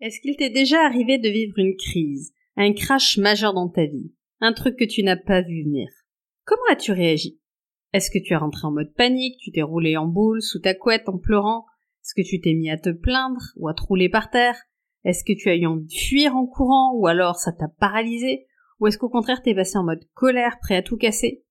Est-ce qu'il t'est déjà arrivé de vivre une crise, un crash majeur dans ta vie, un truc que tu n'as pas vu venir? Comment as-tu réagi? Est-ce que tu es rentré en mode panique, tu t'es roulé en boule sous ta couette en pleurant? Est-ce que tu t'es mis à te plaindre ou à te rouler par terre? Est-ce que tu as eu envie de fuir en courant ou alors ça t'a paralysé? Ou est-ce qu'au contraire t'es passé en mode colère, prêt à tout casser?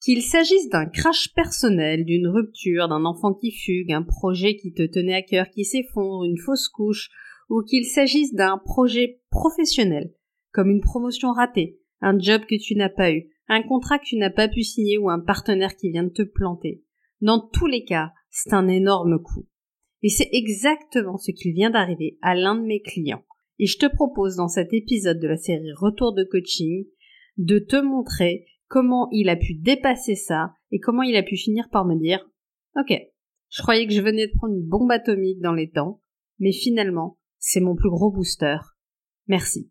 Qu'il s'agisse d'un crash personnel, d'une rupture, d'un enfant qui fugue, un projet qui te tenait à cœur qui s'effondre, une fausse couche, ou qu'il s'agisse d'un projet professionnel, comme une promotion ratée, un job que tu n'as pas eu, un contrat que tu n'as pas pu signer ou un partenaire qui vient de te planter. Dans tous les cas, c'est un énorme coup. Et c'est exactement ce qui vient d'arriver à l'un de mes clients. Et je te propose dans cet épisode de la série Retour de coaching de te montrer comment il a pu dépasser ça et comment il a pu finir par me dire Ok, je croyais que je venais de prendre une bombe atomique dans les temps, mais finalement, c'est mon plus gros booster. Merci.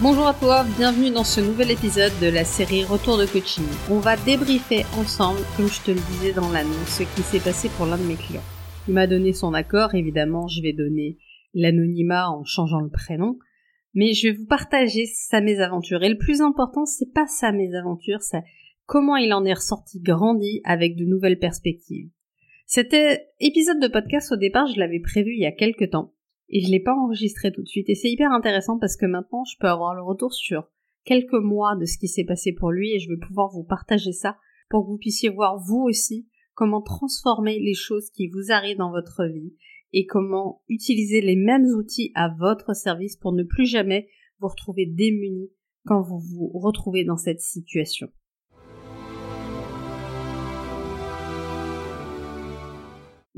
Bonjour à toi, bienvenue dans ce nouvel épisode de la série Retour de coaching. On va débriefer ensemble, comme je te le disais dans l'annonce, ce qui s'est passé pour l'un de mes clients. Il m'a donné son accord, évidemment, je vais donner l'anonymat en changeant le prénom, mais je vais vous partager sa mésaventure. Et le plus important, c'est pas sa mésaventure, c'est comment il en est ressorti grandi avec de nouvelles perspectives. Cet épisode de podcast, au départ, je l'avais prévu il y a quelques temps, et je l'ai pas enregistré tout de suite. Et c'est hyper intéressant parce que maintenant, je peux avoir le retour sur quelques mois de ce qui s'est passé pour lui et je vais pouvoir vous partager ça pour que vous puissiez voir vous aussi comment transformer les choses qui vous arrivent dans votre vie et comment utiliser les mêmes outils à votre service pour ne plus jamais vous retrouver démunis quand vous vous retrouvez dans cette situation.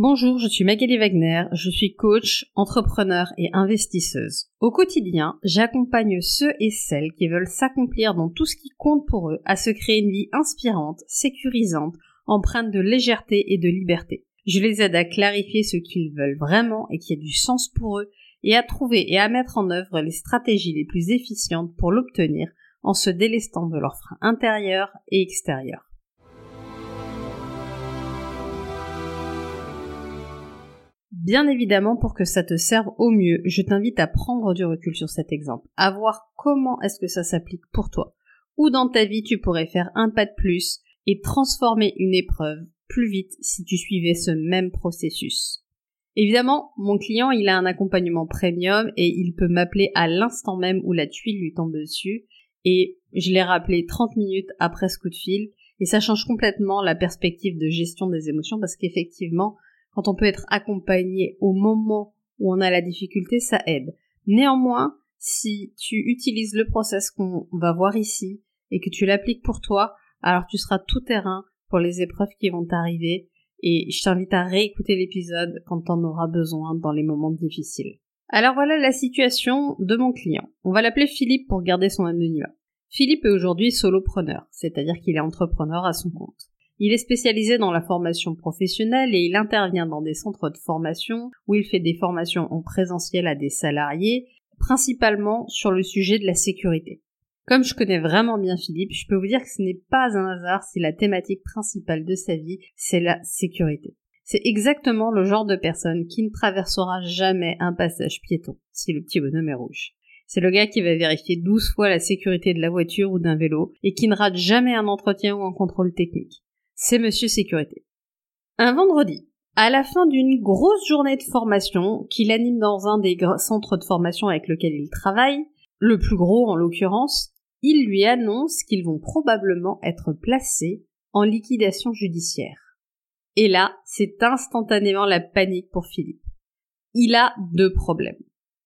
Bonjour, je suis Magali Wagner, je suis coach, entrepreneur et investisseuse. Au quotidien, j'accompagne ceux et celles qui veulent s'accomplir dans tout ce qui compte pour eux à se créer une vie inspirante, sécurisante, empreinte de légèreté et de liberté. Je les aide à clarifier ce qu'ils veulent vraiment et qui a du sens pour eux, et à trouver et à mettre en œuvre les stratégies les plus efficientes pour l'obtenir en se délestant de leurs freins intérieurs et extérieurs. Bien évidemment, pour que ça te serve au mieux, je t'invite à prendre du recul sur cet exemple, à voir comment est-ce que ça s'applique pour toi, ou dans ta vie tu pourrais faire un pas de plus et transformer une épreuve plus vite si tu suivais ce même processus. Évidemment, mon client, il a un accompagnement premium et il peut m'appeler à l'instant même où la tuile lui tombe dessus et je l'ai rappelé 30 minutes après ce coup de fil et ça change complètement la perspective de gestion des émotions parce qu'effectivement, quand on peut être accompagné au moment où on a la difficulté, ça aide. Néanmoins, si tu utilises le process qu'on va voir ici et que tu l'appliques pour toi, alors tu seras tout terrain pour les épreuves qui vont t'arriver et je t'invite à réécouter l'épisode quand t'en auras besoin dans les moments difficiles. Alors voilà la situation de mon client. On va l'appeler Philippe pour garder son anonymat. Philippe est aujourd'hui solopreneur, c'est-à-dire qu'il est entrepreneur à son compte. Il est spécialisé dans la formation professionnelle et il intervient dans des centres de formation où il fait des formations en présentiel à des salariés, principalement sur le sujet de la sécurité. Comme je connais vraiment bien Philippe, je peux vous dire que ce n'est pas un hasard si la thématique principale de sa vie, c'est la sécurité. C'est exactement le genre de personne qui ne traversera jamais un passage piéton si le petit bonhomme est rouge. C'est le gars qui va vérifier 12 fois la sécurité de la voiture ou d'un vélo et qui ne rate jamais un entretien ou un contrôle technique. C'est Monsieur Sécurité. Un vendredi, à la fin d'une grosse journée de formation qu'il anime dans un des centres de formation avec lequel il travaille, le plus gros en l'occurrence, il lui annonce qu'ils vont probablement être placés en liquidation judiciaire. Et là, c'est instantanément la panique pour Philippe. Il a deux problèmes.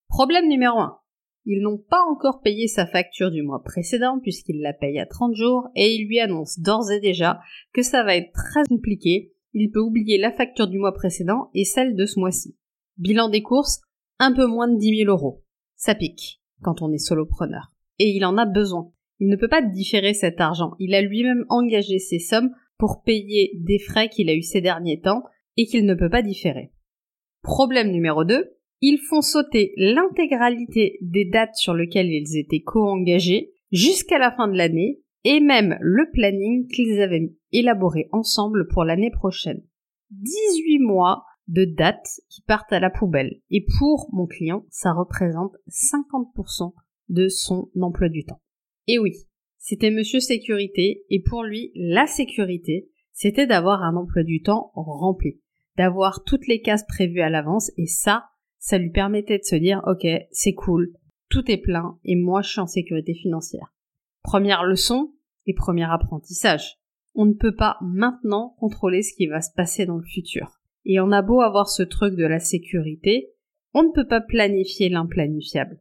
Problème numéro un. Ils n'ont pas encore payé sa facture du mois précédent puisqu'il la paye à 30 jours et il lui annonce d'ores et déjà que ça va être très compliqué. Il peut oublier la facture du mois précédent et celle de ce mois-ci. Bilan des courses, un peu moins de 10 000 euros. Ça pique quand on est solopreneur et il en a besoin. Il ne peut pas différer cet argent. Il a lui-même engagé ces sommes pour payer des frais qu'il a eu ces derniers temps et qu'il ne peut pas différer. Problème numéro 2, Ils font sauter l'intégralité des dates sur lesquelles ils étaient co-engagés jusqu'à la fin de l'année et même le planning qu'ils avaient élaboré ensemble pour l'année prochaine. 18 mois de dates qui partent à la poubelle. Et pour mon client, ça représente 50% de son emploi du temps. Et oui, c'était monsieur sécurité et pour lui, la sécurité, c'était d'avoir un emploi du temps rempli, d'avoir toutes les cases prévues à l'avance et ça, ça lui permettait de se dire ok, c'est cool, tout est plein et moi je suis en sécurité financière. Première leçon et premier apprentissage. On ne peut pas maintenant contrôler ce qui va se passer dans le futur. Et on a beau avoir ce truc de la sécurité, on ne peut pas planifier l'implanifiable.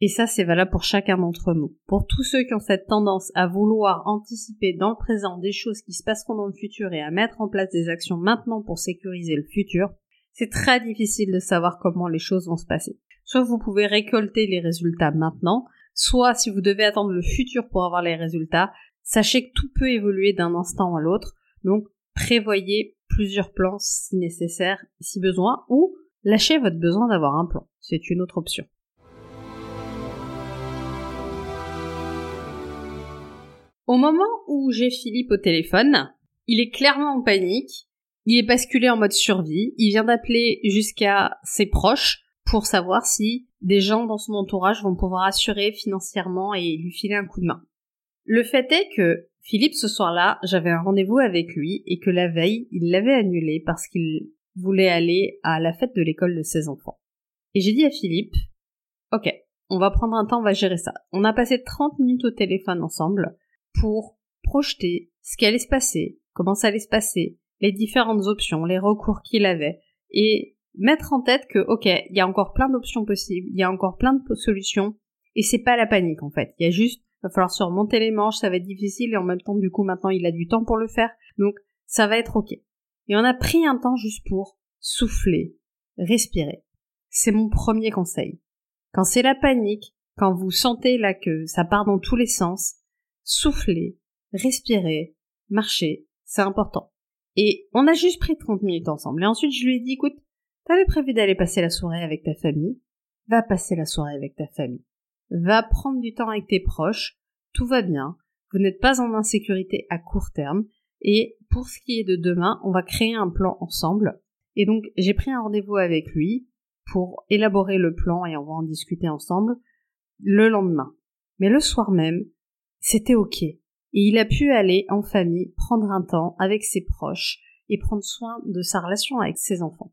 Et ça, c'est valable pour chacun d'entre nous. Pour tous ceux qui ont cette tendance à vouloir anticiper dans le présent des choses qui se passeront dans le futur et à mettre en place des actions maintenant pour sécuriser le futur, c'est très difficile de savoir comment les choses vont se passer. Soit vous pouvez récolter les résultats maintenant, soit si vous devez attendre le futur pour avoir les résultats, sachez que tout peut évoluer d'un instant à l'autre. Donc, prévoyez plusieurs plans si nécessaire, si besoin, ou lâchez votre besoin d'avoir un plan. C'est une autre option. Au moment où j'ai Philippe au téléphone, il est clairement en panique, il est basculé en mode survie, il vient d'appeler jusqu'à ses proches pour savoir si des gens dans son entourage vont pouvoir assurer financièrement et lui filer un coup de main. Le fait est que Philippe, ce soir-là, j'avais un rendez-vous avec lui et que la veille, il l'avait annulé parce qu'il voulait aller à la fête de l'école de ses enfants. Et j'ai dit à Philippe, ok, on va prendre un temps, on va gérer ça. On a passé 30 minutes au téléphone ensemble pour projeter ce qui allait se passer, comment ça allait se passer, les différentes options, les recours qu'il avait, et mettre en tête que, ok, il y a encore plein d'options possibles, il y a encore plein de solutions, et c'est pas la panique en fait. Il y a juste va falloir surmonter les manches, ça va être difficile et en même temps du coup maintenant il a du temps pour le faire. Donc ça va être ok. Et on a pris un temps juste pour souffler, respirer. C'est mon premier conseil. Quand c'est la panique, quand vous sentez là que ça part dans tous les sens, soufflez, respirez, marchez, c'est important. Et on a juste pris 30 minutes ensemble. Et ensuite je lui ai dit, écoute, t'avais prévu d'aller passer la soirée avec ta famille, va passer la soirée avec ta famille va prendre du temps avec tes proches, tout va bien, vous n'êtes pas en insécurité à court terme, et pour ce qui est de demain, on va créer un plan ensemble. Et donc j'ai pris un rendez-vous avec lui pour élaborer le plan et on va en discuter ensemble le lendemain. Mais le soir même, c'était ok. Et il a pu aller en famille, prendre un temps avec ses proches et prendre soin de sa relation avec ses enfants.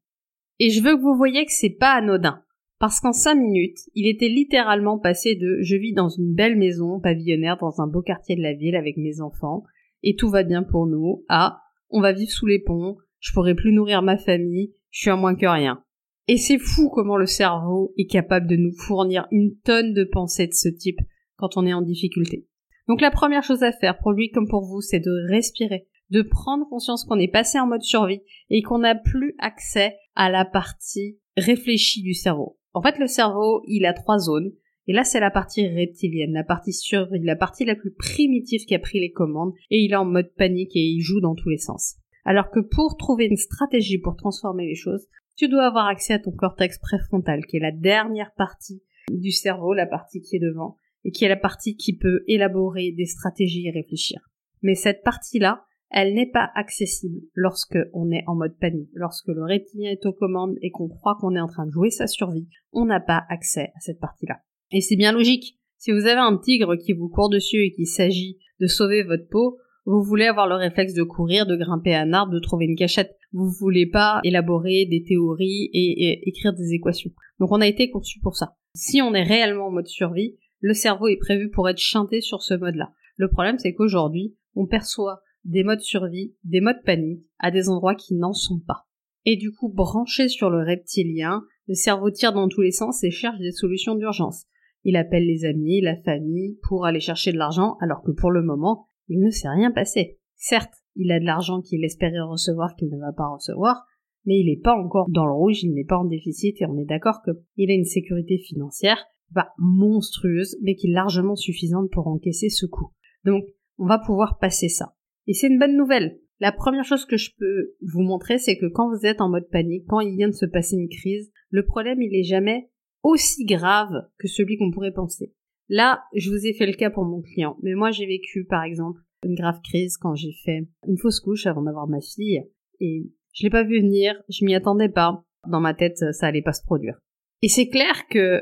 Et je veux que vous voyez que c'est pas anodin. Parce qu'en cinq minutes, il était littéralement passé de je vis dans une belle maison pavillonnaire dans un beau quartier de la ville avec mes enfants, et tout va bien pour nous, à on va vivre sous les ponts, je pourrai plus nourrir ma famille, je suis à moins que rien. Et c'est fou comment le cerveau est capable de nous fournir une tonne de pensées de ce type quand on est en difficulté. Donc la première chose à faire pour lui comme pour vous, c'est de respirer, de prendre conscience qu'on est passé en mode survie et qu'on n'a plus accès à la partie réfléchie du cerveau. En fait, le cerveau, il a trois zones. Et là, c'est la partie reptilienne, la partie survie, la partie la plus primitive qui a pris les commandes, et il est en mode panique et il joue dans tous les sens. Alors que pour trouver une stratégie pour transformer les choses, tu dois avoir accès à ton cortex préfrontal, qui est la dernière partie du cerveau, la partie qui est devant, et qui est la partie qui peut élaborer des stratégies et réfléchir. Mais cette partie-là, elle n'est pas accessible lorsque on est en mode panique. Lorsque le reptilien est aux commandes et qu'on croit qu'on est en train de jouer sa survie, on n'a pas accès à cette partie-là. Et c'est bien logique. Si vous avez un tigre qui vous court dessus et qu'il s'agit de sauver votre peau, vous voulez avoir le réflexe de courir, de grimper un arbre, de trouver une cachette. Vous voulez pas élaborer des théories et écrire des équations. Donc on a été conçu pour ça. Si on est réellement en mode survie, le cerveau est prévu pour être chanté sur ce mode-là. Le problème, c'est qu'aujourd'hui, on perçoit des modes survie, des modes panique, à des endroits qui n'en sont pas. Et du coup, branché sur le reptilien, le cerveau tire dans tous les sens et cherche des solutions d'urgence. Il appelle les amis, la famille, pour aller chercher de l'argent, alors que pour le moment, il ne s'est rien passé. Certes, il a de l'argent qu'il espérait recevoir qu'il ne va pas recevoir, mais il n'est pas encore dans le rouge, il n'est pas en déficit, et on est d'accord qu'il a une sécurité financière, pas monstrueuse, mais qui est largement suffisante pour encaisser ce coup. Donc, on va pouvoir passer ça. Et c'est une bonne nouvelle, La première chose que je peux vous montrer, c'est que quand vous êtes en mode panique, quand il vient de se passer une crise, le problème, il est jamais aussi grave que celui qu'on pourrait penser. Là, je vous ai fait le cas pour mon client, mais moi j'ai vécu par exemple une grave crise quand j'ai fait une fausse couche avant d'avoir ma fille et je l'ai pas vu venir, je m'y attendais pas. Dans ma tête, ça allait pas se produire. Et c'est clair que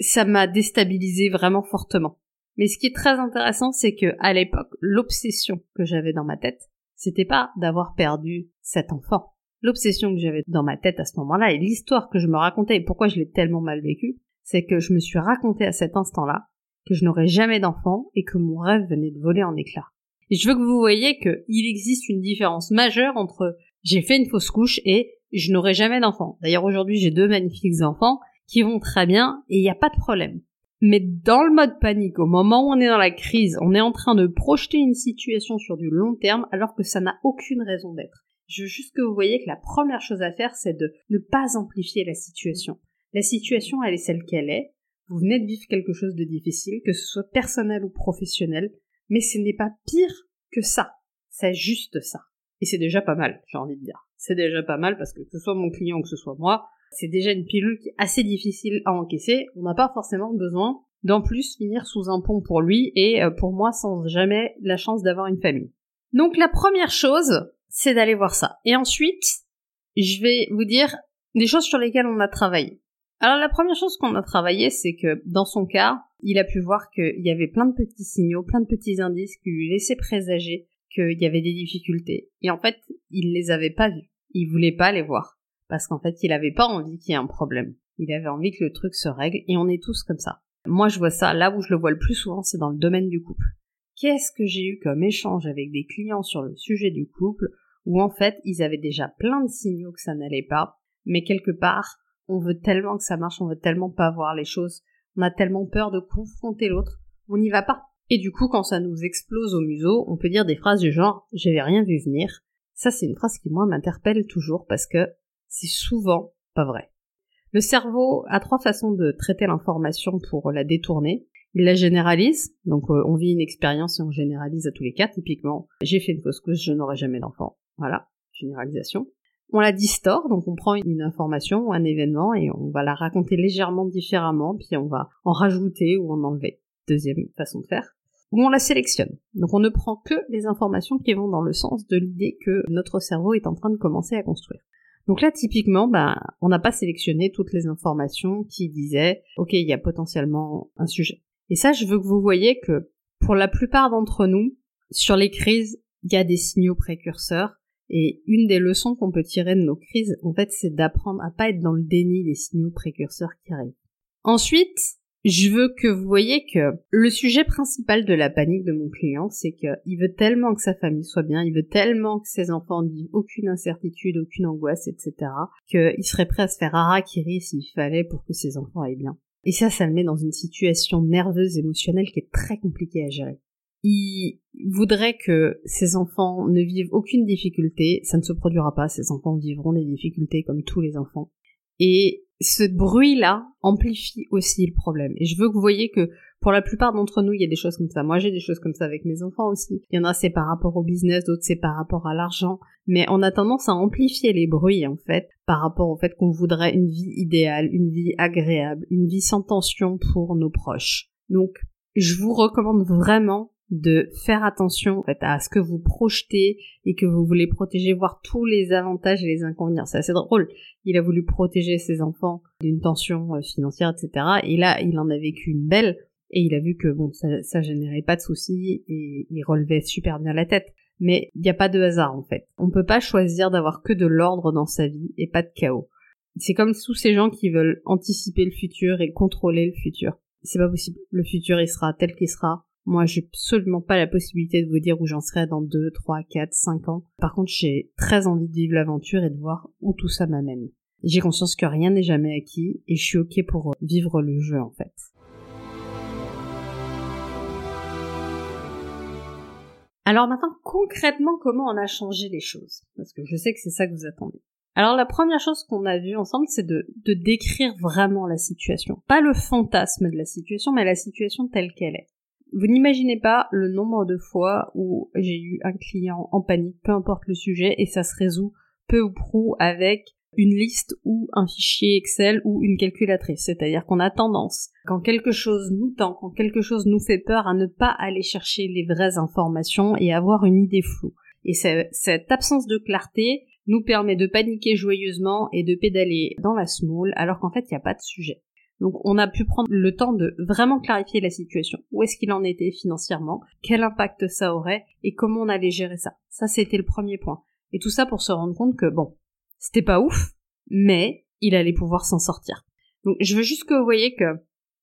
ça m'a déstabilisé vraiment fortement. Mais ce qui est très intéressant, c'est que à l'époque, l'obsession que j'avais dans ma tête, c'était pas d'avoir perdu cet enfant. L'obsession que j'avais dans ma tête à ce moment-là et l'histoire que je me racontais et pourquoi je l'ai tellement mal vécu, c'est que je me suis raconté à cet instant-là que je n'aurais jamais d'enfant et que mon rêve venait de voler en éclats. Et je veux que vous voyez qu'il existe une différence majeure entre j'ai fait une fausse couche et je n'aurai jamais d'enfant. D'ailleurs aujourd'hui j'ai deux magnifiques enfants qui vont très bien et il n'y a pas de problème. Mais dans le mode panique, au moment où on est dans la crise, on est en train de projeter une situation sur du long terme alors que ça n'a aucune raison d'être. Je veux juste que vous voyez que la première chose à faire, c'est de ne pas amplifier la situation. La situation, elle est celle qu'elle est. Vous venez de vivre quelque chose de difficile, que ce soit personnel ou professionnel, mais ce n'est pas pire que ça. C'est juste ça. Et c'est déjà pas mal, j'ai envie de dire. C'est déjà pas mal parce que que ce soit mon client ou que ce soit moi, c'est déjà une pilule qui est assez difficile à encaisser. On n'a pas forcément besoin d'en plus finir sous un pont pour lui et euh, pour moi sans jamais la chance d'avoir une famille. Donc la première chose, c'est d'aller voir ça. Et ensuite, je vais vous dire des choses sur lesquelles on a travaillé. Alors la première chose qu'on a travaillé, c'est que dans son cas, il a pu voir qu'il y avait plein de petits signaux, plein de petits indices qui lui laissaient présager qu'il y avait des difficultés. Et en fait, il les avait pas vus. Il voulait pas les voir. Parce qu'en fait, il avait pas envie qu'il y ait un problème. Il avait envie que le truc se règle, et on est tous comme ça. Moi, je vois ça, là où je le vois le plus souvent, c'est dans le domaine du couple. Qu'est-ce que j'ai eu comme échange avec des clients sur le sujet du couple, où en fait, ils avaient déjà plein de signaux que ça n'allait pas, mais quelque part, on veut tellement que ça marche, on veut tellement pas voir les choses, on a tellement peur de confronter l'autre, on n'y va pas. Et du coup, quand ça nous explose au museau, on peut dire des phrases du genre j'avais rien vu venir. Ça, c'est une phrase qui, moi, m'interpelle toujours parce que c'est souvent pas vrai. Le cerveau a trois façons de traiter l'information pour la détourner. Il la généralise, donc euh, on vit une expérience et on généralise à tous les cas. Typiquement, j'ai fait une fausse couche, je n'aurai jamais d'enfant. Voilà, généralisation. On la distord, donc on prend une information ou un événement et on va la raconter légèrement différemment, puis on va en rajouter ou en enlever. Deuxième façon de faire. Ou on la sélectionne. Donc on ne prend que les informations qui vont dans le sens de l'idée que notre cerveau est en train de commencer à construire. Donc là, typiquement, ben, on n'a pas sélectionné toutes les informations qui disaient, OK, il y a potentiellement un sujet. Et ça, je veux que vous voyez que pour la plupart d'entre nous, sur les crises, il y a des signaux précurseurs. Et une des leçons qu'on peut tirer de nos crises, en fait, c'est d'apprendre à pas être dans le déni des signaux précurseurs qui arrivent. Ensuite, je veux que vous voyez que le sujet principal de la panique de mon client, c'est qu'il veut tellement que sa famille soit bien, il veut tellement que ses enfants n'aient aucune incertitude, aucune angoisse, etc., qu'il serait prêt à se faire harakiri s'il fallait pour que ses enfants aillent bien. Et ça, ça le met dans une situation nerveuse, émotionnelle qui est très compliquée à gérer. Il voudrait que ses enfants ne vivent aucune difficulté, ça ne se produira pas, ses enfants vivront des difficultés comme tous les enfants. Et ce bruit-là amplifie aussi le problème. Et je veux que vous voyez que pour la plupart d'entre nous, il y a des choses comme ça. Moi, j'ai des choses comme ça avec mes enfants aussi. Il y en a, c'est par rapport au business, d'autres, c'est par rapport à l'argent. Mais on a tendance à amplifier les bruits, en fait, par rapport au fait qu'on voudrait une vie idéale, une vie agréable, une vie sans tension pour nos proches. Donc, je vous recommande vraiment de faire attention en fait, à ce que vous projetez et que vous voulez protéger, voir tous les avantages et les inconvénients. C'est assez drôle. Il a voulu protéger ses enfants d'une tension euh, financière, etc. Et là, il en a vécu une belle et il a vu que bon, ça, ça générait pas de soucis et il relevait super bien la tête. Mais il n'y a pas de hasard en fait. On peut pas choisir d'avoir que de l'ordre dans sa vie et pas de chaos. C'est comme tous ces gens qui veulent anticiper le futur et contrôler le futur. C'est pas possible. Le futur, il sera tel qu'il sera moi, j'ai absolument pas la possibilité de vous dire où j'en serai dans 2, 3, 4, 5 ans. Par contre, j'ai très envie de vivre l'aventure et de voir où tout ça m'amène. J'ai conscience que rien n'est jamais acquis et je suis ok pour vivre le jeu en fait. Alors maintenant, concrètement, comment on a changé les choses? Parce que je sais que c'est ça que vous attendez. Alors la première chose qu'on a vue ensemble, c'est de, de décrire vraiment la situation. Pas le fantasme de la situation, mais la situation telle qu'elle est Vous n'imaginez pas le nombre de fois où j'ai eu un client en panique, peu importe le sujet, et ça se résout peu ou prou avec une liste ou un fichier Excel ou une calculatrice. C'est-à-dire qu'on a tendance, quand quelque chose nous tend, quand quelque chose nous fait peur, à ne pas aller chercher les vraies informations et avoir une idée floue. Et cette absence de clarté nous permet de paniquer joyeusement et de pédaler dans la smoule alors qu'en fait il n'y a pas de sujet. Donc on a pu prendre le temps de vraiment clarifier la situation. Où est-ce qu'il en était financièrement? Quel impact ça aurait? Et comment on allait gérer ça? Ça c'était le premier point. Et tout ça pour se rendre compte que bon, c'était pas ouf, mais il allait pouvoir s'en sortir. Donc je veux juste que vous voyez que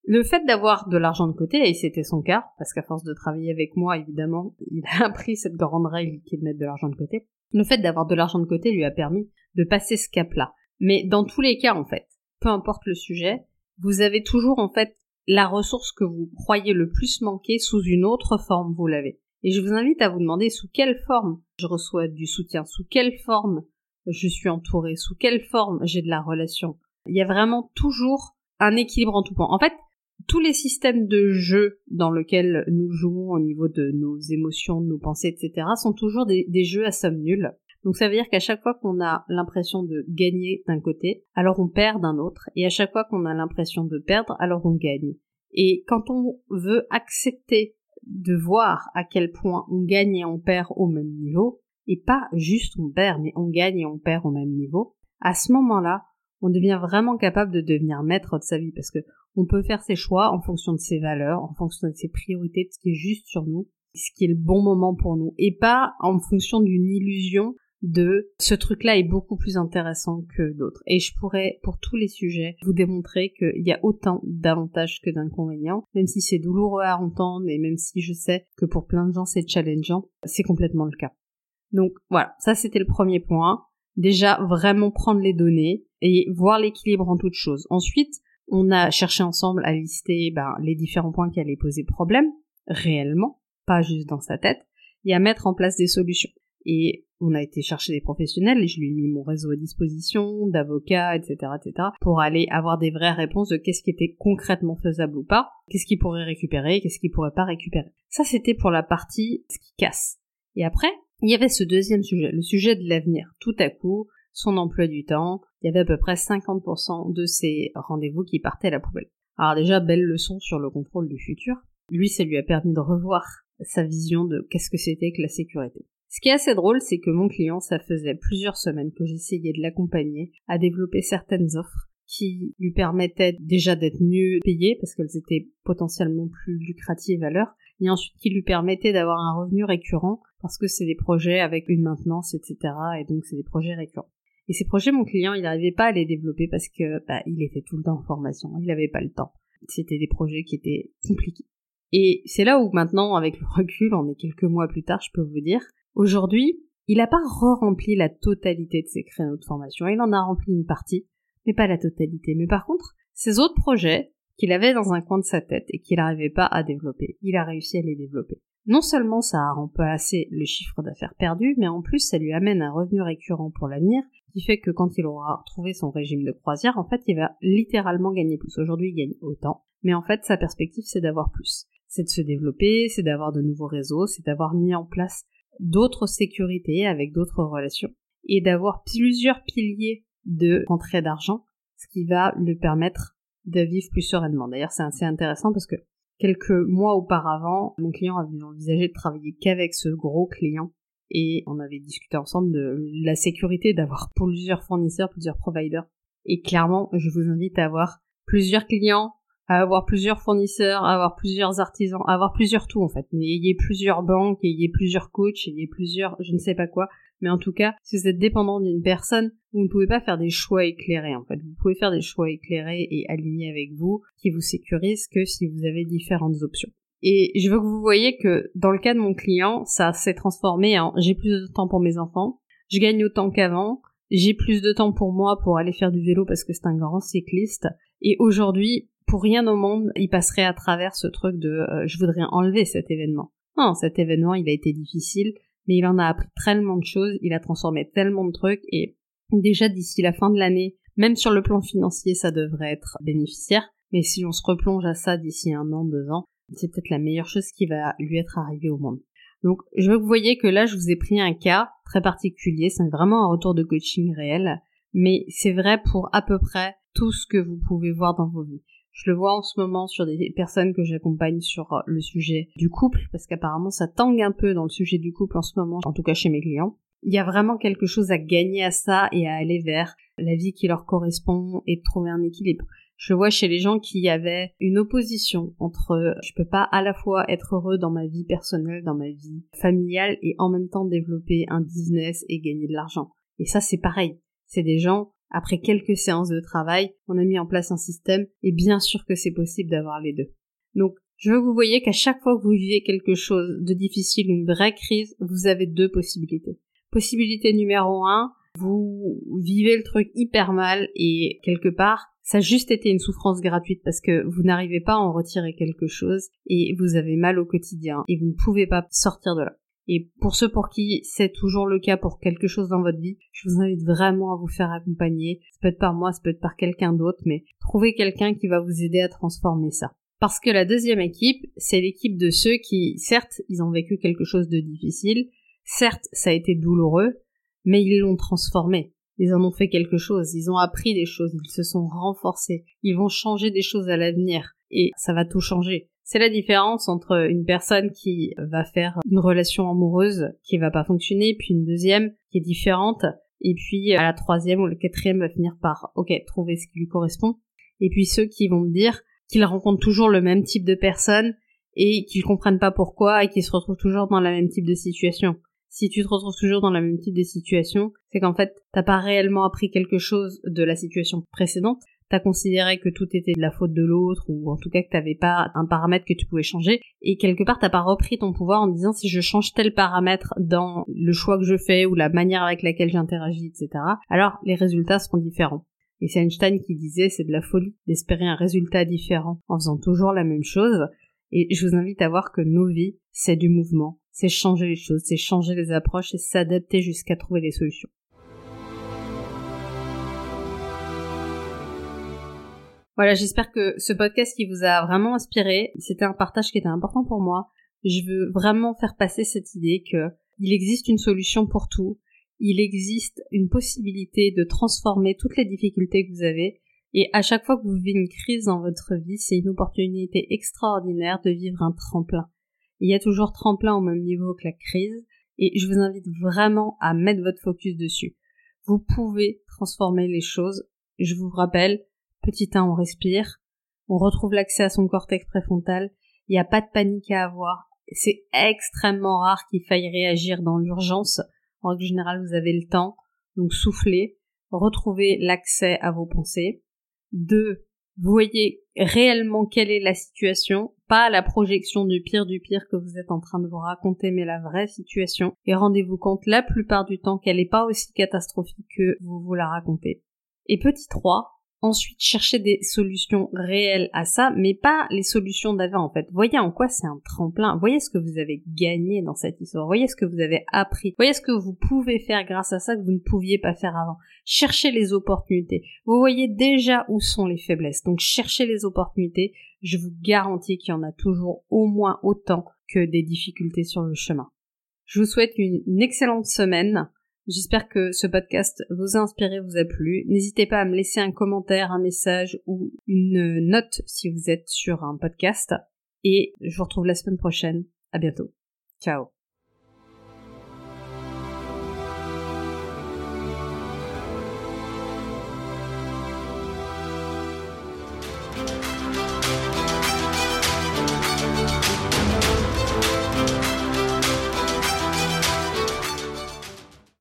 le fait d'avoir de l'argent de côté, et c'était son cas, parce qu'à force de travailler avec moi, évidemment, il a appris cette grande règle qui est de mettre de l'argent de côté. Le fait d'avoir de l'argent de côté lui a permis de passer ce cap-là. Mais dans tous les cas, en fait, peu importe le sujet, vous avez toujours, en fait, la ressource que vous croyez le plus manquer sous une autre forme, vous l'avez. Et je vous invite à vous demander sous quelle forme je reçois du soutien, sous quelle forme je suis entourée, sous quelle forme j'ai de la relation. Il y a vraiment toujours un équilibre en tout point. En fait, tous les systèmes de jeu dans lesquels nous jouons au niveau de nos émotions, de nos pensées, etc., sont toujours des, jeux à somme nulle. Donc ça veut dire qu'à chaque fois qu'on a l'impression de gagner d'un côté, alors on perd d'un autre, et à chaque fois qu'on a l'impression de perdre, alors on gagne. Et quand on veut accepter de voir à quel point on gagne et on perd au même niveau, et pas juste on perd, mais on gagne et on perd au même niveau, à ce moment-là, on devient vraiment capable de devenir maître de sa vie parce que on peut faire ses choix en fonction de ses valeurs, en fonction de ses priorités, de ce qui est juste sur nous, ce qui est le bon moment pour nous, et pas en fonction d'une illusion de ce truc-là est beaucoup plus intéressant que d'autres. Et je pourrais, pour tous les sujets, vous démontrer qu'il y a autant d'avantages que d'inconvénients, même si c'est douloureux à entendre, et même si je sais que pour plein de gens c'est challengeant, c'est complètement le cas. Donc voilà, ça c'était le premier point. Déjà, vraiment prendre les données et voir l'équilibre en toute chose. Ensuite, on a cherché ensemble à lister ben, les différents points qui allaient poser problème, réellement, pas juste dans sa tête, et à mettre en place des solutions. Et on a été chercher des professionnels, et je lui ai mis mon réseau à disposition, d'avocats, etc., etc., pour aller avoir des vraies réponses de qu'est-ce qui était concrètement faisable ou pas, qu'est-ce qu'il pourrait récupérer, qu'est-ce qu'il pourrait pas récupérer. Ça, c'était pour la partie ce qui casse. Et après, il y avait ce deuxième sujet, le sujet de l'avenir. Tout à coup, son emploi du temps, il y avait à peu près 50% de ses rendez-vous qui partaient à la poubelle. Alors déjà, belle leçon sur le contrôle du futur. Lui, ça lui a permis de revoir sa vision de qu'est-ce que c'était que la sécurité. Ce qui est assez drôle, c'est que mon client, ça faisait plusieurs semaines que j'essayais de l'accompagner à développer certaines offres qui lui permettaient déjà d'être mieux payées parce qu'elles étaient potentiellement plus lucratives à l'heure, et ensuite qui lui permettaient d'avoir un revenu récurrent parce que c'est des projets avec une maintenance, etc. Et donc c'est des projets récurrents. Et ces projets, mon client, il n'arrivait pas à les développer parce que bah, il était tout le temps en formation, il n'avait pas le temps. C'était des projets qui étaient compliqués. Et c'est là où maintenant, avec le recul, on est quelques mois plus tard, je peux vous dire, aujourd'hui, il n'a pas re-rempli la totalité de ses créneaux de formation. Il en a rempli une partie, mais pas la totalité. Mais par contre, ces autres projets qu'il avait dans un coin de sa tête et qu'il n'arrivait pas à développer, il a réussi à les développer. Non seulement ça a remplacé le chiffre d'affaires perdu, mais en plus ça lui amène un revenu récurrent pour l'avenir, qui fait que quand il aura retrouvé son régime de croisière, en fait il va littéralement gagner plus. Aujourd'hui il gagne autant, mais en fait sa perspective c'est d'avoir plus. C'est de se développer, c'est d'avoir de nouveaux réseaux, c'est d'avoir mis en place d'autres sécurités avec d'autres relations, et d'avoir plusieurs piliers de rentrée d'argent, ce qui va lui permettre de vivre plus sereinement. D'ailleurs c'est assez intéressant parce que Quelques mois auparavant, mon client avait envisagé de travailler qu'avec ce gros client et on avait discuté ensemble de la sécurité d'avoir plusieurs fournisseurs, plusieurs providers. Et clairement, je vous invite à avoir plusieurs clients, à avoir plusieurs fournisseurs, à avoir plusieurs artisans, à avoir plusieurs tout en fait. Ayez plusieurs banques, ayez plusieurs coachs, ayez plusieurs je ne sais pas quoi. Mais en tout cas, si vous êtes dépendant d'une personne, vous ne pouvez pas faire des choix éclairés en fait. Vous pouvez faire des choix éclairés et alignés avec vous qui vous sécurisent que si vous avez différentes options. Et je veux que vous voyez que dans le cas de mon client, ça s'est transformé en j'ai plus de temps pour mes enfants, je gagne autant qu'avant, j'ai plus de temps pour moi pour aller faire du vélo parce que c'est un grand cycliste. Et aujourd'hui, pour rien au monde, il passerait à travers ce truc de euh, je voudrais enlever cet événement. Non, cet événement, il a été difficile, mais il en a appris tellement de choses, il a transformé tellement de trucs et déjà d'ici la fin de l'année, même sur le plan financier, ça devrait être bénéficiaire. Mais si on se replonge à ça d'ici un an, deux ans, c'est peut-être la meilleure chose qui va lui être arrivée au monde. Donc, je veux que vous voyez que là, je vous ai pris un cas très particulier. C'est vraiment un retour de coaching réel. Mais c'est vrai pour à peu près tout ce que vous pouvez voir dans vos vies. Je le vois en ce moment sur des personnes que j'accompagne sur euh, le sujet du couple, parce qu'apparemment ça tangue un peu dans le sujet du couple en ce moment, en tout cas chez mes clients. Il y a vraiment quelque chose à gagner à ça et à aller vers la vie qui leur correspond et trouver un équilibre. Je vois chez les gens qui avaient une opposition entre je peux pas à la fois être heureux dans ma vie personnelle, dans ma vie familiale et en même temps développer un business et gagner de l'argent. Et ça c'est pareil. C'est des gens après quelques séances de travail, on a mis en place un système et bien sûr que c'est possible d'avoir les deux. Donc je veux que vous voyez qu'à chaque fois que vous vivez quelque chose de difficile, une vraie crise, vous avez deux possibilités. Possibilité numéro un, vous vivez le truc hyper mal et quelque part, ça a juste été une souffrance gratuite parce que vous n'arrivez pas à en retirer quelque chose et vous avez mal au quotidien et vous ne pouvez pas sortir de là. Et pour ceux pour qui c'est toujours le cas pour quelque chose dans votre vie, je vous invite vraiment à vous faire accompagner. Ça peut être par moi, ça peut être par quelqu'un d'autre, mais trouvez quelqu'un qui va vous aider à transformer ça. Parce que la deuxième équipe, c'est l'équipe de ceux qui, certes, ils ont vécu quelque chose de difficile, certes, ça a été douloureux, mais ils l'ont transformé. Ils en ont fait quelque chose, ils ont appris des choses, ils se sont renforcés, ils vont changer des choses à l'avenir, et ça va tout changer. C'est la différence entre une personne qui va faire une relation amoureuse qui va pas fonctionner, puis une deuxième qui est différente, et puis la troisième ou la quatrième va finir par, ok, trouver ce qui lui correspond. Et puis ceux qui vont me dire qu'ils rencontrent toujours le même type de personne et qu'ils comprennent pas pourquoi et qu'ils se retrouvent toujours dans la même type de situation si tu te retrouves toujours dans la même type de situation, c'est qu'en fait, t'as pas réellement appris quelque chose de la situation précédente. T'as considéré que tout était de la faute de l'autre, ou en tout cas que t'avais pas un paramètre que tu pouvais changer, et quelque part t'as pas repris ton pouvoir en disant si je change tel paramètre dans le choix que je fais ou la manière avec laquelle j'interagis, etc. Alors les résultats seront différents. Et c'est Einstein qui disait c'est de la folie d'espérer un résultat différent en faisant toujours la même chose. Et je vous invite à voir que nos vies, c'est du mouvement c'est changer les choses, c'est changer les approches et s'adapter jusqu'à trouver des solutions. Voilà, j'espère que ce podcast qui vous a vraiment inspiré, c'était un partage qui était important pour moi. Je veux vraiment faire passer cette idée que il existe une solution pour tout. Il existe une possibilité de transformer toutes les difficultés que vous avez. Et à chaque fois que vous vivez une crise dans votre vie, c'est une opportunité extraordinaire de vivre un tremplin. Il y a toujours tremplin au même niveau que la crise et je vous invite vraiment à mettre votre focus dessus. Vous pouvez transformer les choses. Je vous rappelle, petit 1, on respire, on retrouve l'accès à son cortex préfrontal, il n'y a pas de panique à avoir. C'est extrêmement rare qu'il faille réagir dans l'urgence. En règle générale, vous avez le temps, donc soufflez, retrouvez l'accès à vos pensées. 2. Vous voyez réellement quelle est la situation, pas la projection du pire du pire que vous êtes en train de vous raconter, mais la vraie situation. Et rendez-vous compte la plupart du temps qu'elle n'est pas aussi catastrophique que vous vous la racontez. Et petit 3, ensuite chercher des solutions réelles à ça, mais pas les solutions d'avant en fait. Voyez en quoi c'est un tremplin, voyez ce que vous avez gagné dans cette histoire, voyez ce que vous avez appris, voyez ce que vous pouvez faire grâce à ça que vous ne pouviez pas faire avant. Cherchez les opportunités. Vous voyez déjà où sont les faiblesses, donc cherchez les opportunités. Je vous garantis qu'il y en a toujours au moins autant que des difficultés sur le chemin. Je vous souhaite une excellente semaine. J'espère que ce podcast vous a inspiré, vous a plu. N'hésitez pas à me laisser un commentaire, un message ou une note si vous êtes sur un podcast. Et je vous retrouve la semaine prochaine. À bientôt. Ciao.